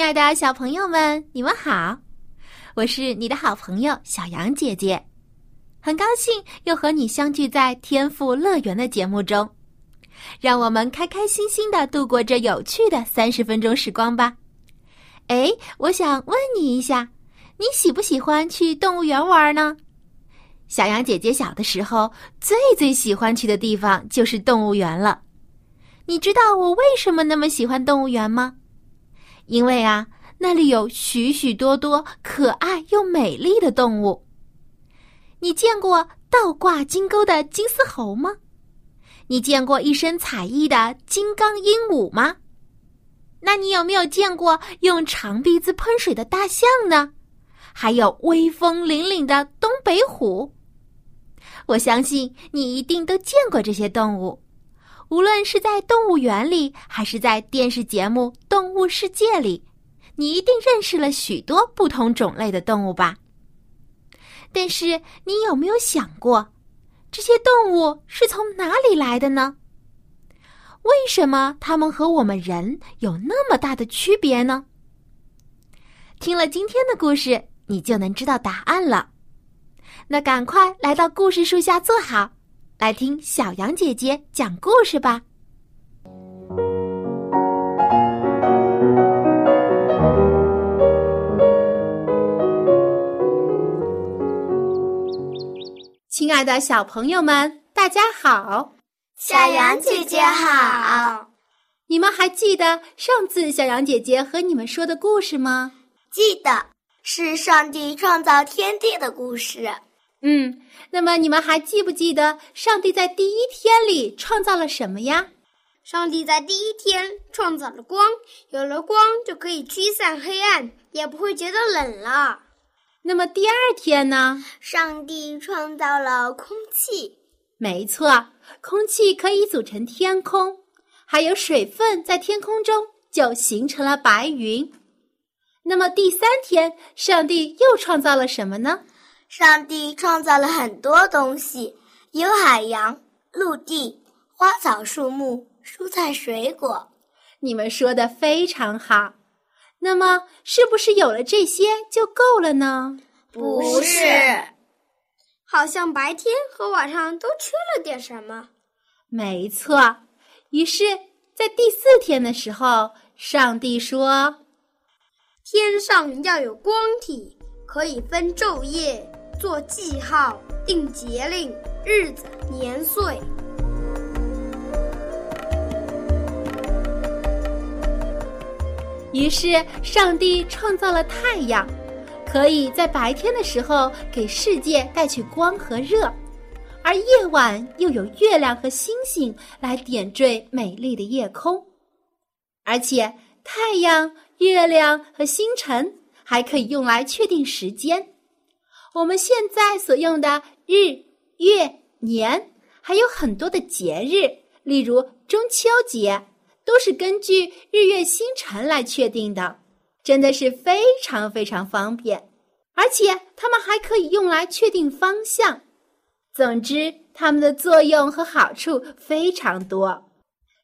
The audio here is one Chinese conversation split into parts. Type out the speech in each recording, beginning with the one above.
亲爱的小朋友们，你们好，我是你的好朋友小羊姐姐，很高兴又和你相聚在天赋乐园的节目中，让我们开开心心的度过这有趣的三十分钟时光吧。哎，我想问你一下，你喜不喜欢去动物园玩呢？小羊姐姐小的时候最最喜欢去的地方就是动物园了。你知道我为什么那么喜欢动物园吗？因为啊，那里有许许多多可爱又美丽的动物。你见过倒挂金钩的金丝猴吗？你见过一身彩衣的金刚鹦鹉吗？那你有没有见过用长鼻子喷水的大象呢？还有威风凛凛的东北虎？我相信你一定都见过这些动物。无论是在动物园里，还是在电视节目《动物世界》里，你一定认识了许多不同种类的动物吧？但是你有没有想过，这些动物是从哪里来的呢？为什么它们和我们人有那么大的区别呢？听了今天的故事，你就能知道答案了。那赶快来到故事树下坐好。来听小羊姐姐讲故事吧。亲爱的小朋友们，大家好！小羊姐姐好！你们还记得上次小羊姐姐和你们说的故事吗？记得，是上帝创造天地的故事。嗯，那么你们还记不记得上帝在第一天里创造了什么呀？上帝在第一天创造了光，有了光就可以驱散黑暗，也不会觉得冷了。那么第二天呢？上帝创造了空气，没错，空气可以组成天空，还有水分在天空中就形成了白云。那么第三天，上帝又创造了什么呢？上帝创造了很多东西，有海洋、陆地、花草树木、蔬菜水果。你们说的非常好。那么，是不是有了这些就够了呢？不是，好像白天和晚上都缺了点什么。没错。于是，在第四天的时候，上帝说：“天上要有光体，可以分昼夜。”做记号，定节令，日子年岁。于是，上帝创造了太阳，可以在白天的时候给世界带去光和热，而夜晚又有月亮和星星来点缀美丽的夜空。而且，太阳、月亮和星辰还可以用来确定时间。我们现在所用的日、月、年，还有很多的节日，例如中秋节，都是根据日月星辰来确定的，真的是非常非常方便。而且它们还可以用来确定方向。总之，它们的作用和好处非常多。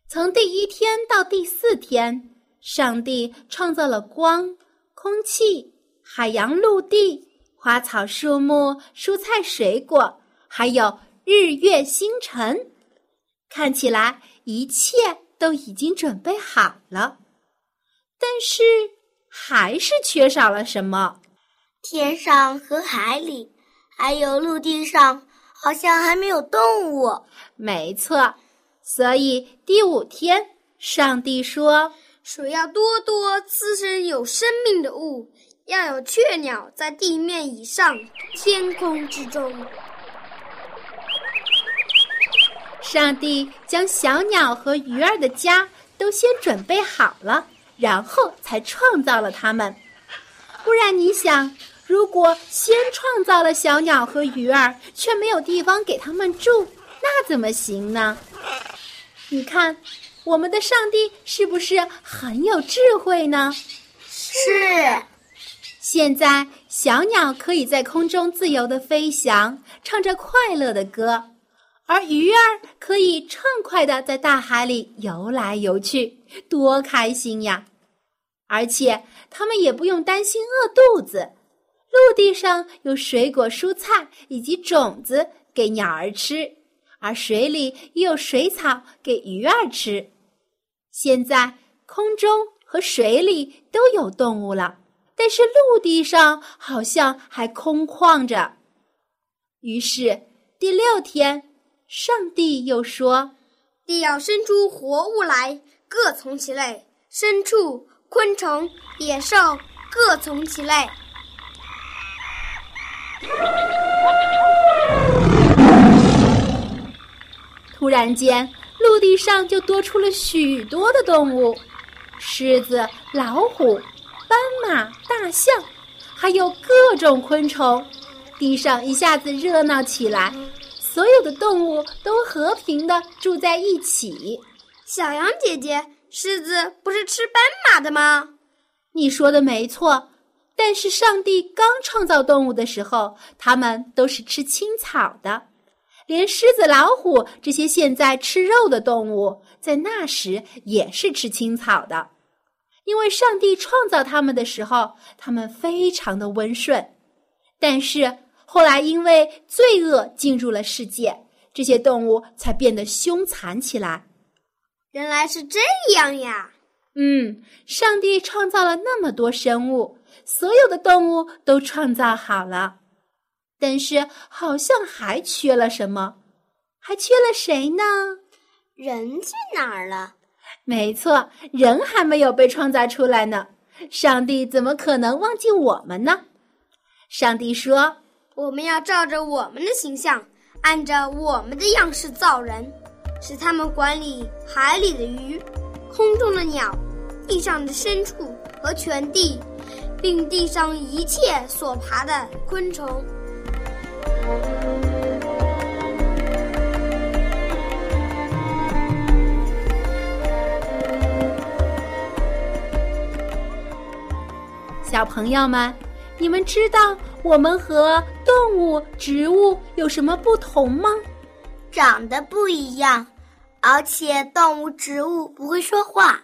从第一天到第四天，上帝创造了光、空气、海洋、陆地。花草树木、蔬菜水果，还有日月星辰，看起来一切都已经准备好了，但是还是缺少了什么？天上和海里，还有陆地上，好像还没有动物。没错，所以第五天，上帝说：“水要多多滋生有生命的物。”要有雀鸟在地面以上，天空之中。上帝将小鸟和鱼儿的家都先准备好了，然后才创造了它们。不然，你想，如果先创造了小鸟和鱼儿，却没有地方给它们住，那怎么行呢？你看，我们的上帝是不是很有智慧呢？是。现在，小鸟可以在空中自由的飞翔，唱着快乐的歌。而鱼儿可以畅快的在大海里游来游去，多开心呀！而且它们也不用担心饿肚子，陆地上有水果、蔬菜以及种子给鸟儿吃，而水里也有水草给鱼儿吃。现在空中和水里都有动物了，但是陆地上好像还空旷着。于是第六天。上帝又说：“地要生出活物来，各从其类；牲畜、昆虫、野兽各从其类。”突然间，陆地上就多出了许多的动物：狮子、老虎、斑马、大象，还有各种昆虫。地上一下子热闹起来。所有的动物都和平的住在一起。小羊姐姐，狮子不是吃斑马的吗？你说的没错，但是上帝刚创造动物的时候，它们都是吃青草的。连狮子、老虎这些现在吃肉的动物，在那时也是吃青草的。因为上帝创造他们的时候，他们非常的温顺，但是。后来，因为罪恶进入了世界，这些动物才变得凶残起来。原来是这样呀！嗯，上帝创造了那么多生物，所有的动物都创造好了，但是好像还缺了什么，还缺了谁呢？人去哪儿了？没错，人还没有被创造出来呢。上帝怎么可能忘记我们呢？上帝说。我们要照着我们的形象，按照我们的样式造人，使他们管理海里的鱼、空中的鸟、地上的牲畜和全地，并地上一切所爬的昆虫。小朋友们。你们知道我们和动物、植物有什么不同吗？长得不一样，而且动物、植物不会说话，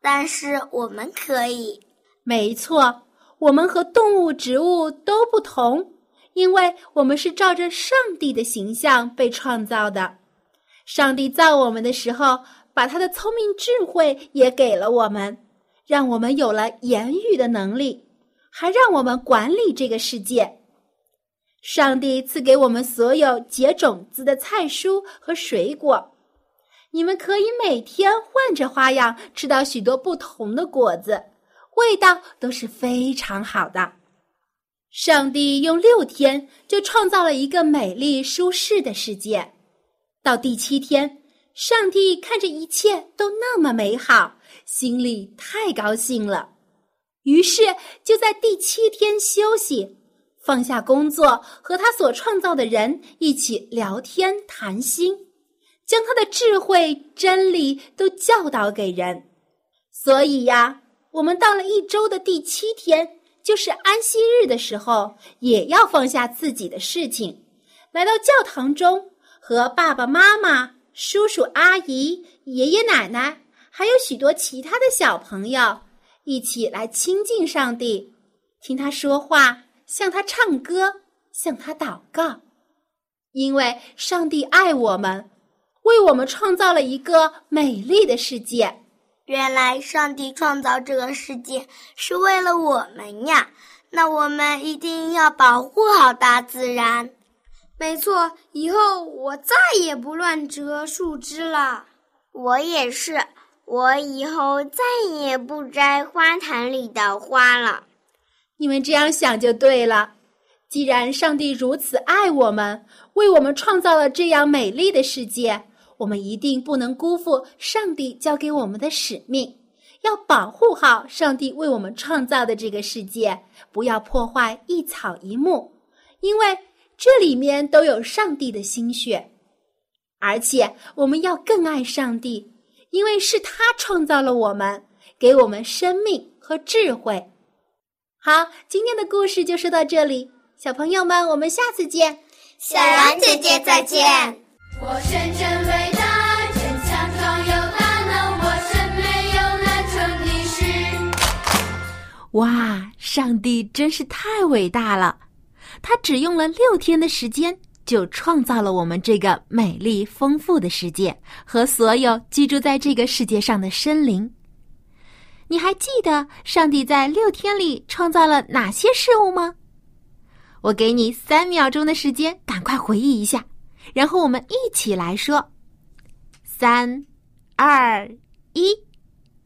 但是我们可以。没错，我们和动物、植物都不同，因为我们是照着上帝的形象被创造的。上帝造我们的时候，把他的聪明智慧也给了我们，让我们有了言语的能力。还让我们管理这个世界。上帝赐给我们所有结种子的菜蔬和水果，你们可以每天换着花样吃到许多不同的果子，味道都是非常好的。上帝用六天就创造了一个美丽舒适的世界。到第七天，上帝看着一切都那么美好，心里太高兴了。于是，就在第七天休息，放下工作，和他所创造的人一起聊天谈心，将他的智慧真理都教导给人。所以呀，我们到了一周的第七天，就是安息日的时候，也要放下自己的事情，来到教堂中，和爸爸妈妈、叔叔阿姨、爷爷奶奶，还有许多其他的小朋友。一起来亲近上帝，听他说话，向他唱歌，向他祷告。因为上帝爱我们，为我们创造了一个美丽的世界。原来上帝创造这个世界是为了我们呀！那我们一定要保护好大自然。没错，以后我再也不乱折树枝了。我也是。我以后再也不摘花坛里的花了。你们这样想就对了。既然上帝如此爱我们，为我们创造了这样美丽的世界，我们一定不能辜负上帝交给我们的使命，要保护好上帝为我们创造的这个世界，不要破坏一草一木，因为这里面都有上帝的心血。而且，我们要更爱上帝，因为是他创造了我们，给我们生命和智慧。好，今天的故事就说到这里，小朋友们，我们下次见。小羊姐姐再见。我神真伟大，真强壮有大能，我神没有难成的事。哇，上帝真是太伟大了！他只用了六天的时间，就创造了我们这个美丽丰富的世界和所有居住在这个世界上的生灵。你还记得上帝在六天里创造了哪些事物吗？我给你三秒钟的时间，赶快回忆一下，然后我们一起来说：三、二、一，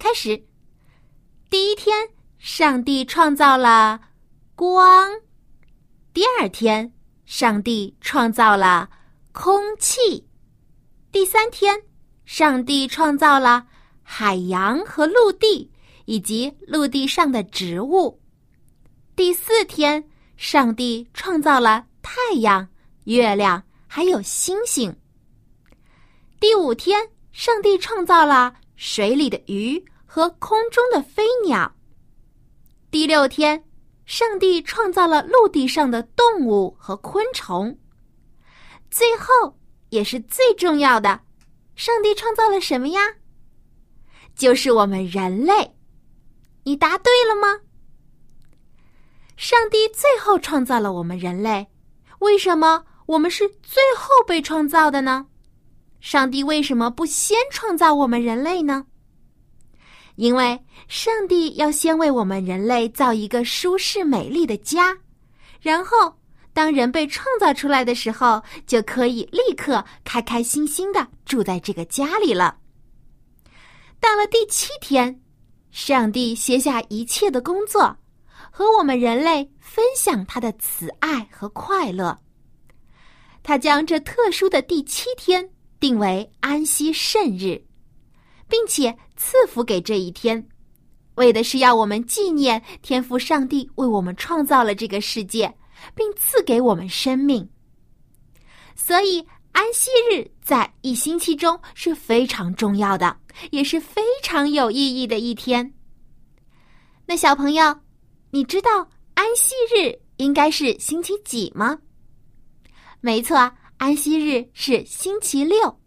开始。第一天，上帝创造了光；第二天，上帝创造了空气；第三天，上帝创造了海洋和陆地。以及陆地上的植物。第四天，上帝创造了太阳、月亮，还有星星。第五天，上帝创造了水里的鱼和空中的飞鸟。第六天，上帝创造了陆地上的动物和昆虫。最后，也是最重要的，上帝创造了什么呀？就是我们人类。你答对了吗？上帝最后创造了我们人类，为什么我们是最后被创造的呢？上帝为什么不先创造我们人类呢？因为上帝要先为我们人类造一个舒适美丽的家，然后当人被创造出来的时候，就可以立刻开开心心的住在这个家里了。到了第七天。上帝歇下一切的工作，和我们人类分享他的慈爱和快乐。他将这特殊的第七天定为安息圣日，并且赐福给这一天，为的是要我们纪念天父上帝为我们创造了这个世界，并赐给我们生命。所以。安息日在一星期中是非常重要的，也是非常有意义的一天。那小朋友，你知道安息日应该是星期几吗？没错，安息日是星期六，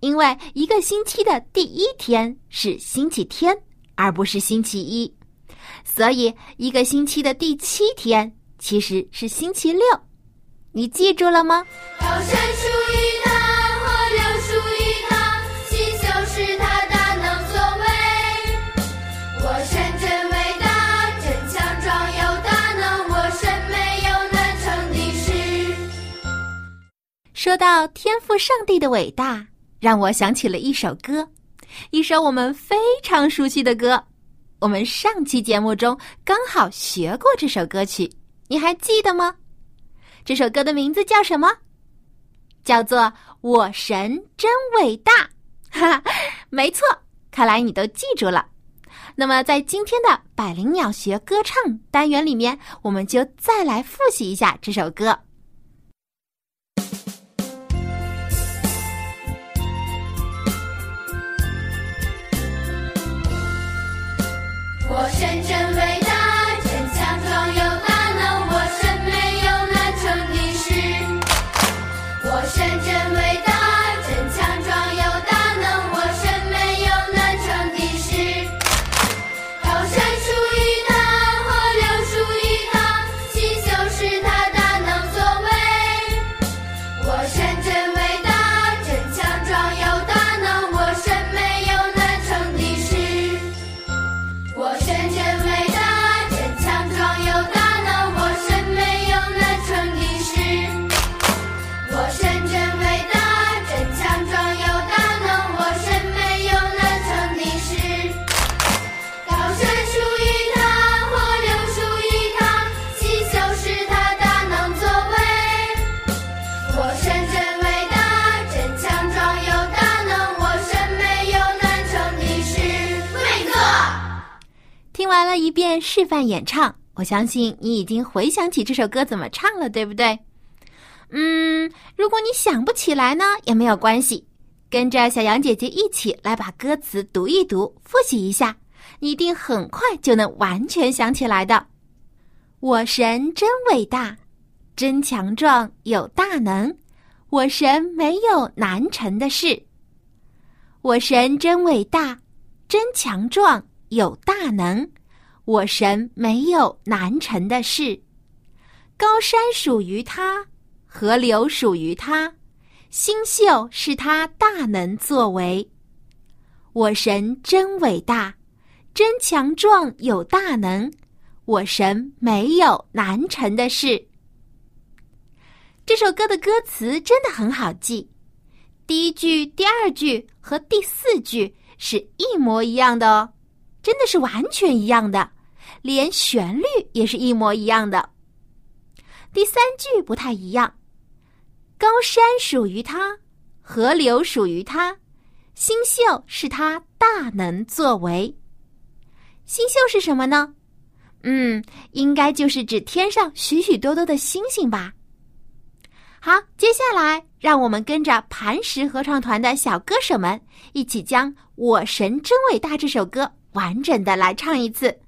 因为一个星期的第一天是星期天，而不是星期一，所以一个星期的第七天其实是星期六。你记住了吗？高山属于他，河流属于他，星宿是他大能作为。我神真伟大，真强壮有大能，我神没有难成的事。说到天赋上帝的伟大，让我想起了一首歌，一首我们非常熟悉的歌。我们上期节目中刚好学过这首歌曲，你还记得吗？这首歌的名字叫什么？叫做《我神真伟大》。哈哈，没错，看来你都记住了。那么，在今天的百灵鸟学歌唱单元里面，我们就再来复习一下这首歌。完了一遍示范演唱，我相信你已经回想起这首歌怎么唱了，对不对？嗯，如果你想不起来呢，也没有关系，跟着小羊姐姐一起来把歌词读一读，复习一下，你一定很快就能完全想起来的。我神真伟大，真强壮，有大能，我神没有难成的事。我神真伟大，真强壮，有大能，我神没有难成的事。高山属于他，河流属于他，星宿是他大能作为。我神真伟大，真强壮，有大能，我神没有难成的事。这首歌的歌词真的很好记。第一句、第二句和第四句是一模一样的哦，真的是完全一样的，连旋律也是一模一样的。第三句不太一样，高山属于他，河流属于他，星宿是他大能作为。星宿是什么呢？嗯，应该就是指天上许许多多的星星吧。好，接下来让我们跟着磐石合唱团的小歌手们一起将《我神真伟大》这首歌完整的来唱一次。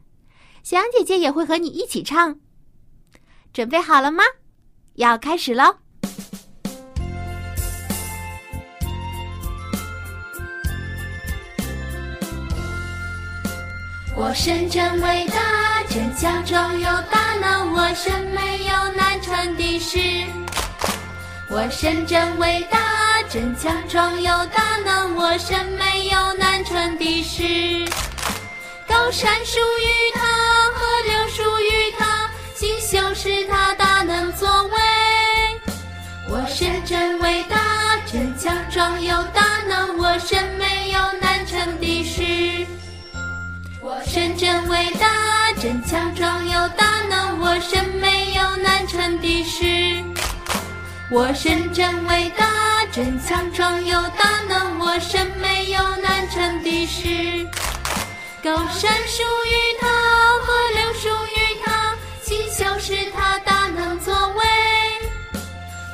小羊姐姐也会和你一起唱，准备好了吗？要开始喽！我神真伟大，真强壮有大能，我身没有难成的事。我神真伟大，真强壮有大能，我身没有难成的事。高山属于他，河流属于他，星宿是他大能作为。我神真伟大，真强壮有大能，我神没有难成的事。我神真伟大，真强壮有大能，我神没有难成的事。我神真伟大，真强壮有大能，我神没有难成的事。高山属于他，河流属于他，星宿是他大能作为。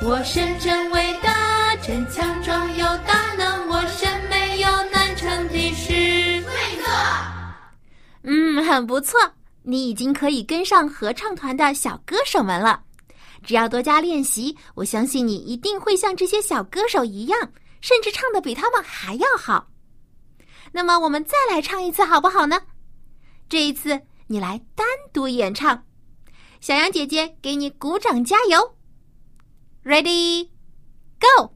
我身真伟大，真强壮有大能，我身没有难成的事。对了。嗯，很不错，你已经可以跟上合唱团的小歌手们了。只要多加练习，我相信你一定会像这些小歌手一样，甚至唱的比他们还要好。那么，我们再来唱一次好不好呢？这一次你来单独演唱，小羊姐姐给你鼓掌加油。Ready, go！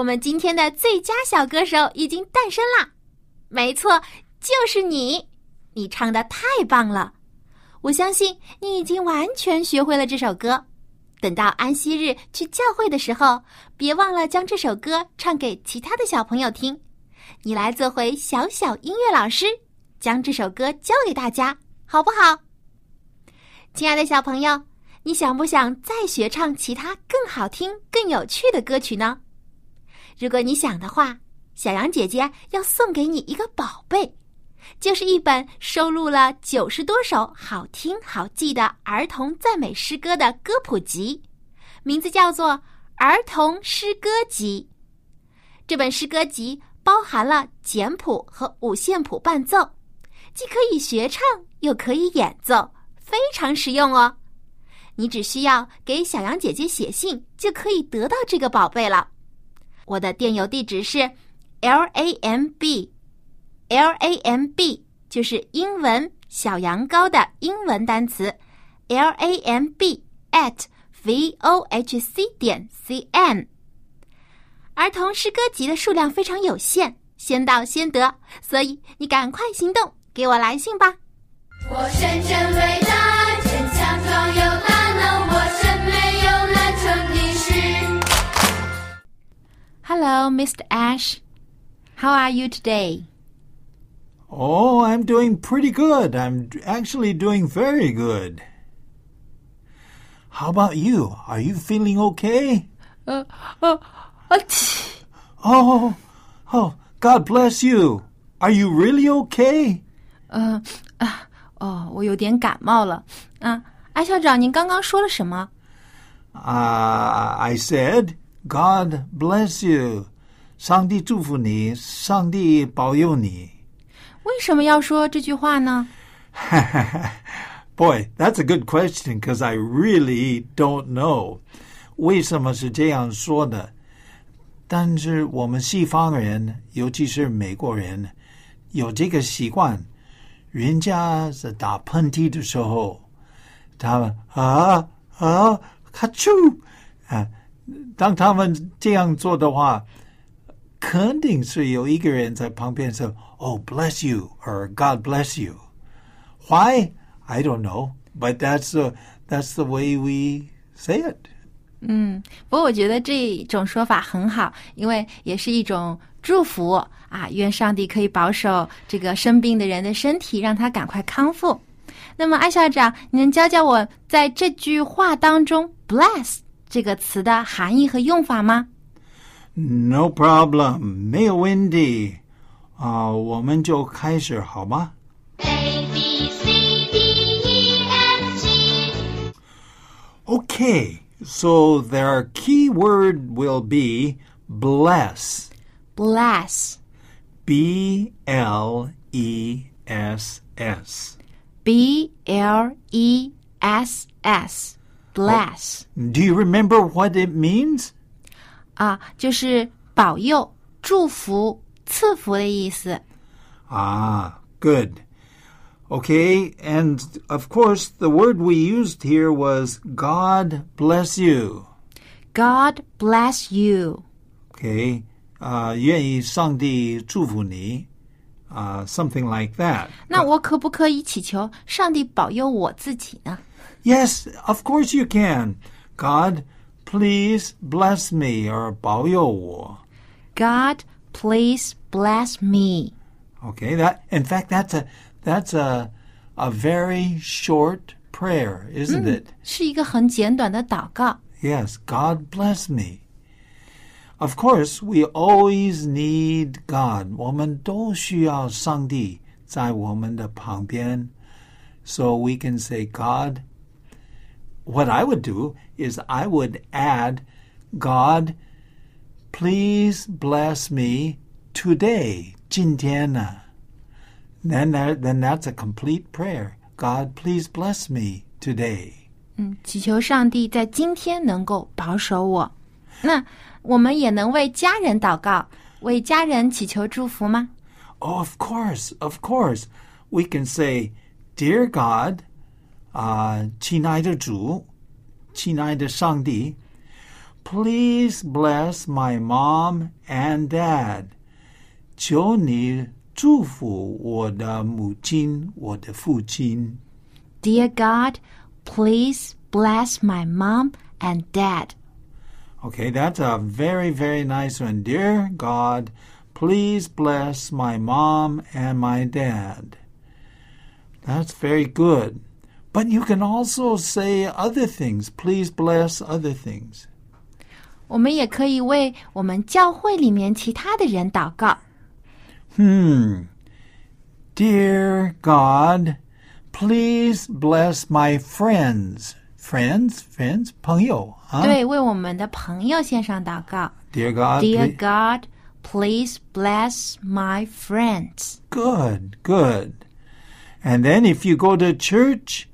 我们今天的最佳小歌手已经诞生啦！没错，就是你！你唱的太棒了，我相信你已经完全学会了这首歌。等到安息日去教会的时候，别忘了将这首歌唱给其他的小朋友听。你来做回小小音乐老师，将这首歌教给大家，好不好？亲爱的小朋友，你想不想再学唱其他更好听、更有趣的歌曲呢？如果你想的话，小羊姐姐要送给你一个宝贝，就是一本收录了九十多首好听好记的儿童赞美诗歌的歌谱集，名字叫做《儿童诗歌集》。这本诗歌集包含了简谱和五线谱伴奏，既可以学唱，又可以演奏，非常实用哦。你只需要给小羊姐姐写信，就可以得到这个宝贝了。我的电邮地址是 l a m b l a m b，就是英文小羊羔的英文单词 l a m b at v o h c 点 c n。儿童诗歌集的数量非常有限，先到先得，所以你赶快行动，给我来信吧。我深深伟大，Hello, Mr. Ash. How are you today? Oh, I'm doing pretty good. I'm actually doing very good. How about you? Are you feeling okay? 呃呃呃，切 Oh, oh, God bless you. Are you really okay? 呃啊哦，我有点感冒了。啊，艾校长，您刚刚说了什么？ Uh, I said, God bless you. 上帝祝福你，上帝保佑你。为什么要说这句话呢？Boy, that's a good question because I really don't know. 为什么是这样说的？但是我们西方人，尤其是美国人，有这个习惯，人家是打喷嚏的时候，他们啊啊哈啾啊，当他们这样做的话，肯定是有一个人在旁边说：“Oh, bless you” or “God bless you”。Why? I don't know, but that's the that's the way we say it. 嗯，不过我觉得这种说法很好，因为也是一种祝福啊，愿上帝可以保守这个生病的人的身体，让他赶快康复。那么，艾校长，你能教教我在这句话当中 “bless” 这个词的含义和用法吗？ No problem，没有问题。啊、我们就开始好吗 A B C D E F G Okay, so their key word will be bless. bless, B L E S S. b l e s s, bless、 Do you remember what it means? 啊，就是保佑、祝福、赐福的意思。 Ah, good. Okay, and of course, the word we used here was God bless you. God bless you. Okay, uh, 愿意上帝祝福你, uh, something like that. 那我可不可以祈求上帝保佑我自己呢？ Yes, of course you can. God, please bless me or 保佑我. God, please bless me. Okay, that in fact that's a that's a a very short prayer, isn't it? 是一个很简短的祷告。 Yes, God bless me. Of course, we always need God. 我们都需要上帝在我们的旁边 so we can say God. What I would do is I would add God, please bless me today. 今天呢 Then that, then that's a complete prayer. God, please bless me today. 嗯，祈求上帝在今天能够保守我。那我们也能为家人祷告，为家人祈求祝福吗？ Oh, of course, of course. We can say, Dear God, uh, 亲爱的主,亲爱的上帝, please bless my mom and dad. 求你祝福我的母亲，我的父亲。 Dear God, please bless my mom and dad. Okay, that's a very, very nice one. Dear God, please bless my mom and my dad. That's very good. But you can also say other things. Please bless other things. 我们也可以为我们教会里面其他的人祷告。 Hmm. Dear God, please bless my friends. friends, friends, 朋友啊。对，为我们的朋友献上祷告。 Dear God, Dear please- God, please bless my friends. good, good. And then if you go to church,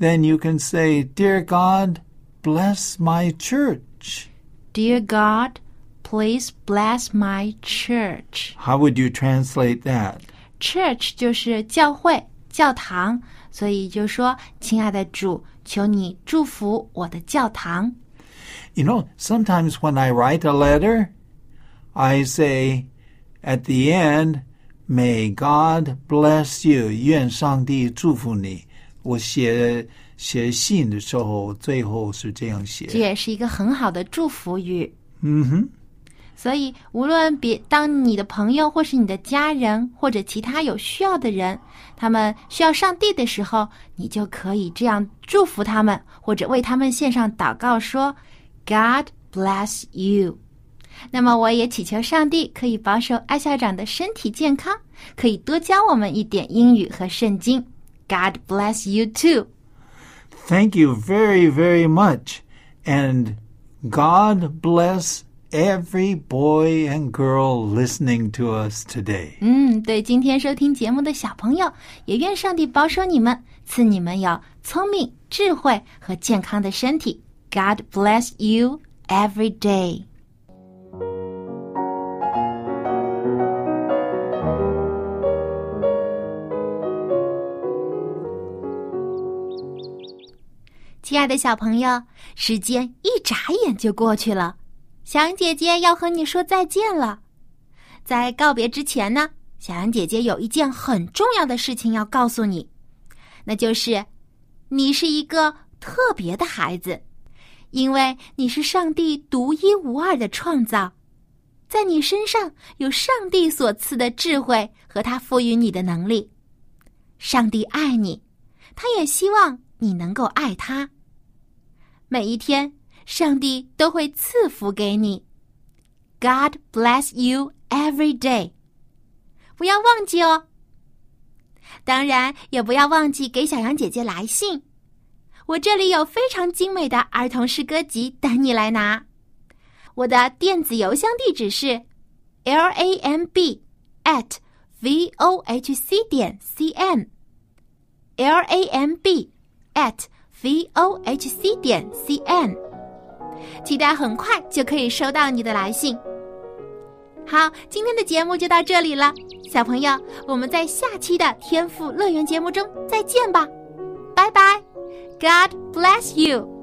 then you can say, Dear God, bless my church. Dear God, please bless my church. How would you translate that? Church 就是教会、教堂，所以就说：“亲爱的主，求你祝福我的教堂。 You know, sometimes when I write a letter, I say at the end, May God bless you. 愿上帝祝福你。 我写写信的时候，最后是这样写这。也是一个很好的祝福语。嗯哼，所以，无论别当你的朋友或是你的家人或者其他有需要的人，他们需要上帝的时候，你就可以这样祝福他们，或者为他们献上祷告，说 “God bless you”。那么，我也祈求上帝可以保守艾校长的身体健康，可以多教我们一点英语和圣经。God bless you too。 Thank you very, very much. And God bless every boy and girl listening to us today. 嗯，对，今天收听节目的小朋友，也愿上帝保守你们，赐你们有聪明、智慧和健康的身体。God bless you every day。 亲爱的小朋友，时间一眨眼就过去了，小羊姐姐要和你说再见了。在告别之前呢，小羊姐姐有一件很重要的事情要告诉你，那就是你是一个特别的孩子，因为你是上帝独一无二的创造，在你身上有上帝所赐的智慧和他赋予你的能力。上帝爱你，他也希望你能够爱他。每一天，上帝都会赐福给你。God bless you every day。不要忘记哦。当然，也不要忘记给小羊姐姐来信。我这里有非常精美的儿童诗歌集等你来拿。我的电子邮箱地址是 l a m b at v o h c 点 c n。l a m b at v o h c 点 c n。期待很快就可以收到你的来信。好，今天的节目就到这里了，小朋友，我们在下期的天赋乐园节目中再见吧，拜拜，God bless you。